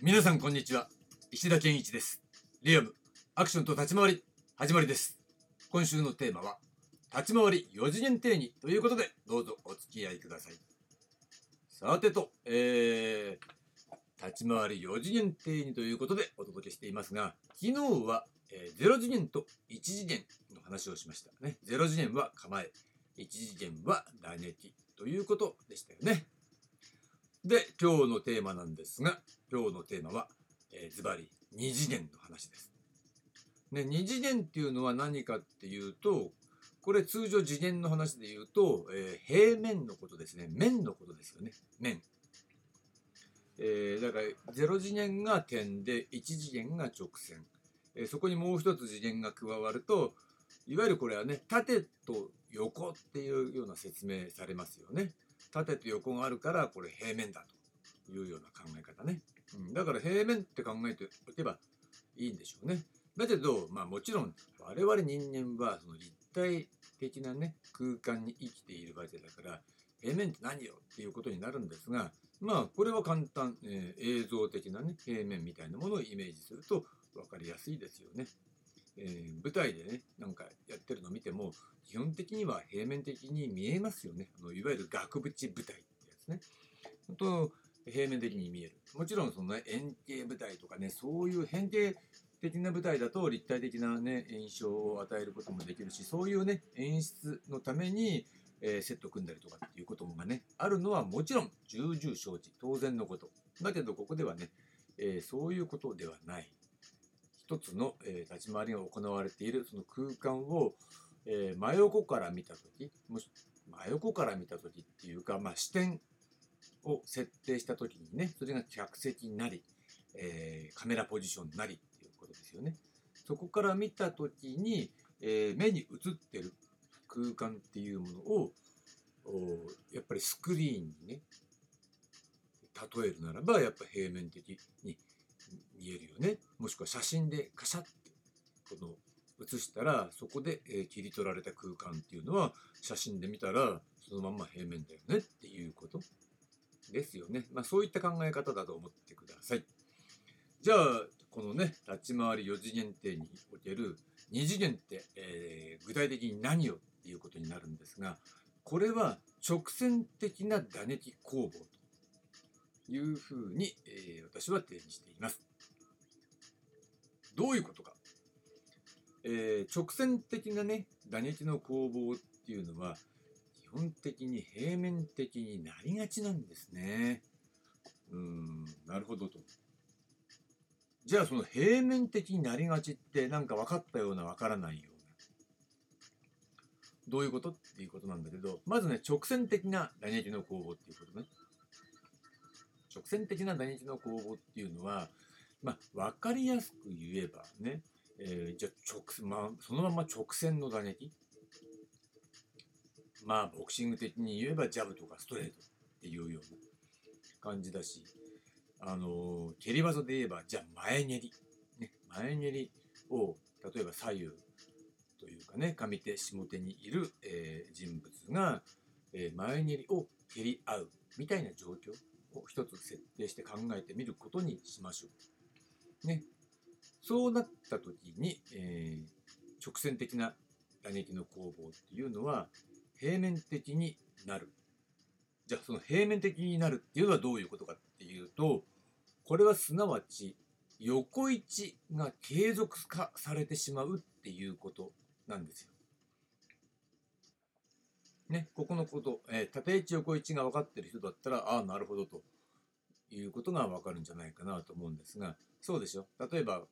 皆さんこんにちは。石田健一です。リアムアクションと立ち回り始まりです。今週のテーマは立ち回り4次元定義ということでどうぞお付き合いください。さてと、えー、立ち回り4次元定義ということでお届けしていますが昨日は、えー、0次元と1次元の話をしましたね。0次元は構え1次元は打撃ということでしたよね。で今日のテーマなんですが今日のテーマは、えー、ズバリ2次元の話です。ね、2次元っていうのは何かっていうとこれ通常次元の話で言うと、えー、平面のことですね面のことですよね面。えー、だから0次元が点で1次元が直線、えー、そこにもう一つ次元が加わるといわゆるこれはね縦と横っていうような説明されますよね。縦と横があるからこれ平面だというような考え方ね。うん、だから平面って考えておけばいいんでしょうね。だけど、まあもちろん我々人間はその立体的なね空間に生きているわけだから平面って何よっていうことになるんですがまあこれは簡単、えー、映像的なね平面みたいなものをイメージすると分かりやすいですよね。えー、舞台でねなんかやってるのを見ても基本的には平面的に見えますよね。あのいわゆる額縁舞台ってやつね。と平面的に見える。もちろんその、ね、円形舞台とかねそういう変形的な舞台だと立体的な、ね、印象を与えることもできるしそういうね演出のために、えー、セット組んだりとかっていうことがねあるのはもちろん重々承知当然のこと。だけどここではね、えー、そういうことではない。一つの、えー、立ち回りが行われているその空間を、え真横から見た時もし真横から見た時っていうか、まあ、視点を設定した時にねそれが客席になり、えー、カメラポジションなりっていうことですよね。そこから見た時に、え、目に映ってる空間っていうものをやっぱりスクリーンにね例えるならばやっぱ平面的に見えるよねもしくは写真でカシャってこの写したらそこで、え切り取られた空間っていうのは写真で見たらそのまんま平面だよねっていうことですよね。まあ、そういった考え方だと思ってください。じゃあ、このね、立ち回り4次元定における2次元って、えー、具体的に何をっていうことになるんですが、これは直線的な打撃攻防というふうに、えー、私は定義しています。どういうことか。えー、直線的なね、打撃の攻防っていうのは、基本的に平面的になりがちなんですね。うん、なるほどと。じゃあその平面的になりがちって何か分かったような分からないような。どういうことっていうことなんだけど、まずね、直線的な打撃の攻防っていうことね。直線的な打撃の攻防っていうのは、まあ、分かりやすく言えばね、えー、じゃ直、まあ、そのまま直線の打撃。まあボクシング的に言えばジャブとかストレートっていうような感じだし、あの蹴り技で言えばじゃあ前蹴り、ね、前蹴りを例えば左右というかね上手下手にいる、えー、人物が、えー、前蹴りを蹴り合うみたいな状況。を一つ設定して考えてみることにしましょう。ね、そうなった時に、えー、直線的な打撃の攻防っていうのは平面的になる。じゃあその平面的になるっていうのはどういうことかっていうと、これはすなわち横位置が継続化されてしまうっていうことなんですよ。ね、ここのこと、えー、縦位置横位置が分かってる人だったら、ああ、なるほどと。いうことが分かるんじゃないかなと思うんですが、そうでしょ。例えば、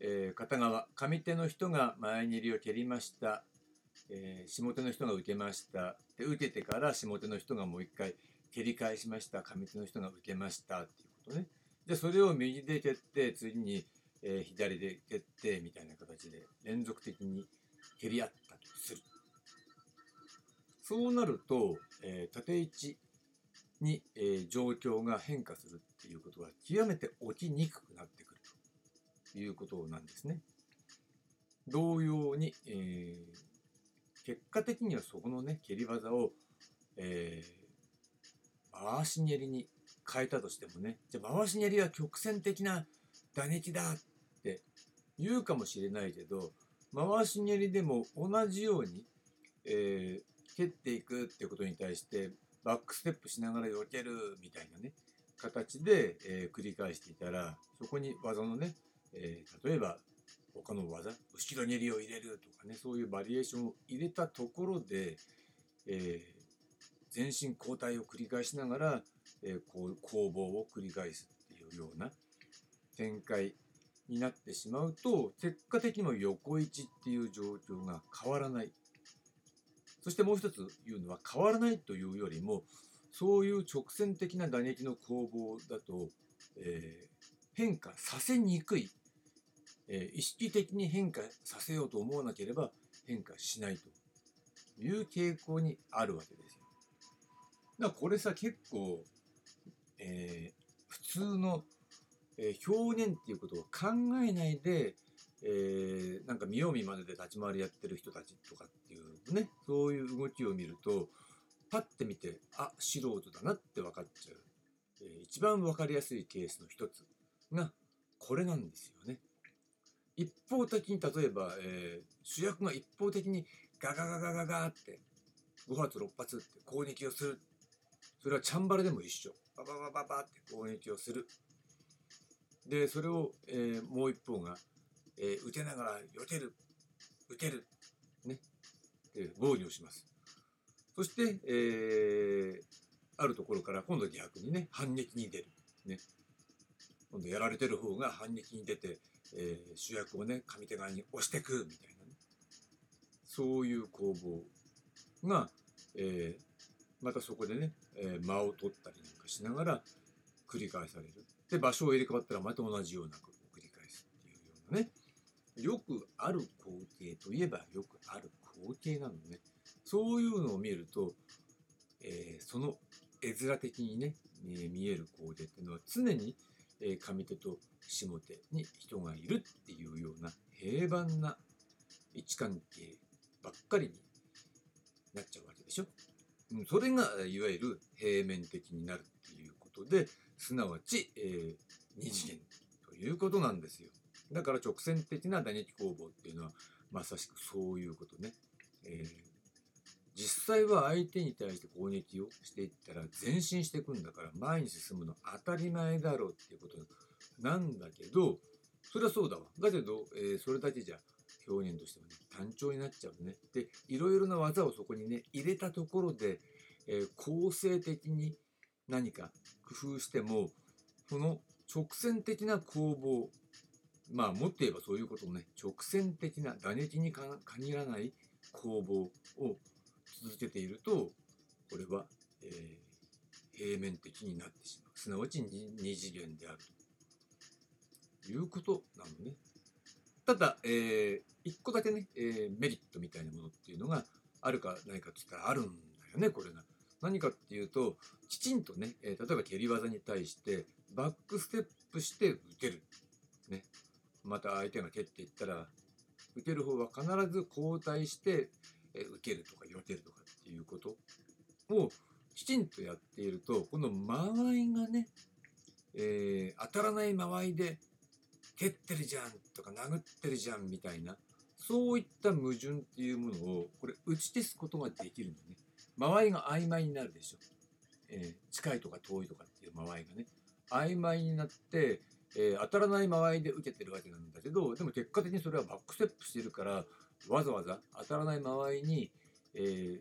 えー、片側、上手の人が前蹴りを蹴りました。えー、下手の人が受けました。で受けてから下手の人がもう一回蹴り返しました。上手の人が受けました。っていうことね。でそれを右で蹴って次に、えー、左で蹴ってみたいな形で連続的に蹴り合ったとする。そうなると、えー、縦位置に、えー、状況が変化するっていうことは極めて起きにくくなってくるということなんですね。同様に、えー結果的にはそこのね蹴り技を、えー、回し蹴りに変えたとしてもねじゃあ回し蹴りは曲線的な打撃だって言うかもしれないけど回し蹴りでも同じように、えー、蹴っていくっていうことに対してバックステップしながら避けるみたいなね形で、えー、繰り返していたらそこに技のね、えー、例えば他の技後ろ蹴りを入れるとかねそういうバリエーションを入れたところで、えー、全身交代を繰り返しながら、え、こう攻防を繰り返すっていうような展開になってしまうと結果的にも横位置っていう状況が変わらない。そしてもう一つ言うのは変わらないというよりもそういう直線的な打撃の攻防だと、えー、変化させにくいえー、意識的に変化させようと思わなければ変化しないという傾向にあるわけですよ。だからこれさ結構、えー、普通の、え、表現っていうことを考えないで、えー、なんか見よう見まねで立ち回りやってる人たちとかっていうねそういう動きを見るとパッて見てあ素人だなって分かっちゃう、えー、一番分かりやすいケースの一つがこれなんですよね。一方的に例えば、えー、主役が一方的にガガガガガガって5発6発って攻撃をする。それはチャンバラでも一緒。バババババって攻撃をする。でそれを、えー、もう一方が、えー、撃てながら避ける撃てる。ね。で防御します。そして、えー、あるところから今度逆にね反撃に出る。ね。今度やられてる方が反撃に出てえー、主役をね上手側に押してくみたいなね。そういう攻防が、えー、またそこでね、えー、間を取ったりなんかしながら繰り返される。で場所を入れ替わったらまた同じようなことを繰り返すっていうようなね。よくある光景といえばよくある光景なのねそういうのを見ると、えー、その絵面的にね、え見える光景っていうのは常に、え上手と下手に人がいるっていうような平凡な位置関係ばっかりになっちゃうわけでしょ。それがいわゆる平面的になるっていうことで、すなわち、えー、二次元ということなんですよ。だから直線的な打撃攻防っていうのはまさしくそういうことね。えー実際は相手に対して攻撃をしていったら前進していくんだから前に進むの当たり前だろうっていうことなんだけどそれはそうだわだけど、えー、それだけじゃ表現としてはね単調になっちゃうねでいろいろな技をそこにね入れたところで、えー、構成的に何か工夫してもその直線的な攻防まあもっと言えばそういうことね直線的な打撃に限らない攻防を続けているとこれは、えー、平面的になってしまうすなわち二次元であるということなのね。ただ、えー、一個だけね、えー、メリットみたいなものっていうのがあるかないかって言ったらあるんだよねこれが。何かっていうときちんとね、えー、例えば蹴り技に対してバックステップして打てる。ね、また相手が蹴っていったら打てる方は必ず交代して受けるとか避けるとかっていうことをきちんとやっているとこの間合いがね、えー、当たらない間合いで蹴ってるじゃんとか殴ってるじゃんみたいなそういった矛盾っていうものをこれ打ち消すことができるのね。間合いが曖昧になるでしょ、えー、近いとか遠いとかっていう間合いがね。曖昧になって、えー、当たらない間合いで受けてるわけなんだけどでも結果的にそれはバックステップしてるからわざわざ当たらない間合いに、えー、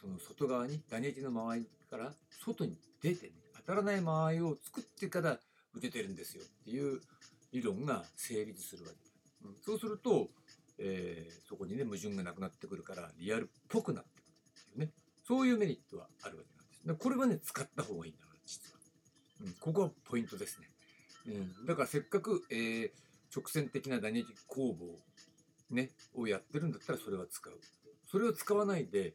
その外側に打撃の間合いから外に出てね当たらない間合いを作ってから打ててるんですよっていう理論が成立するわけうん、そうすると、えー、そこにね矛盾がなくなってくるからリアルっぽくなってくるっていうねそういうメリットはあるわけなんです。これはね使った方がいいんだから実は、うん、ここはポイントですね。うん、だからせっかく、えー、直線的な打撃攻防ね、をやってるんだったらそれは使う。それを使わないで、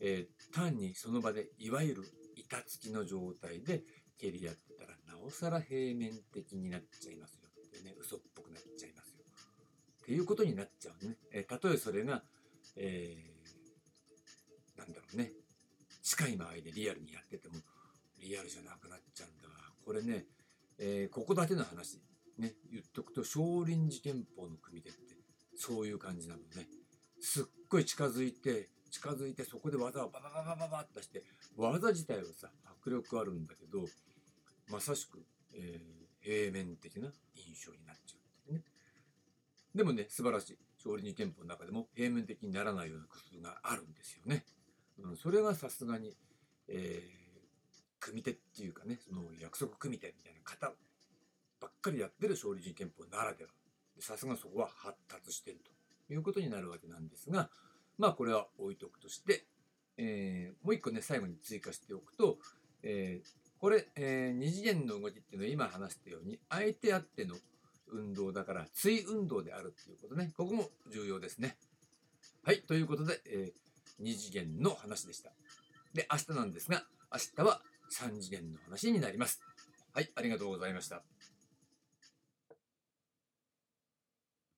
えー、単にその場でいわゆる板付きの状態で蹴りやってたらなおさら平面的になっちゃいますよってね嘘っぽくなっちゃいますよっていうことになっちゃうね。えー、たとえそれが、えー、なんだろうね近い間合いでリアルにやっててもリアルじゃなくなっちゃうんだわこれね、えーここだけの話ね言っとくと少林寺拳法の組手ってそういう感じなのね。すっごい近づいて近づいてそこで技をババババババッとして技自体はさ迫力あるんだけどまさしく、えー平面的な印象になっちゃうんだよね。でもね素晴らしい。少林寺拳法の中でも平面的にならないような工夫があるんですよね、うん、それがさすがに、えー組手っていうかねその約束組手みたいな型ばっかりやってる少林寺拳法ならでは。さすがそこは発達してるということになるわけなんですがまあこれは置いとくとして、えーもう一個ね最後に追加しておくと、えーこれ、えー二次元の動きっていうのは今話したように相手あっての運動だから追運動であるっていうことね。ここも重要ですね。はいということで、えー二次元の話でした。で明日なんですが明日は3次元の話になります。はいありがとうございました。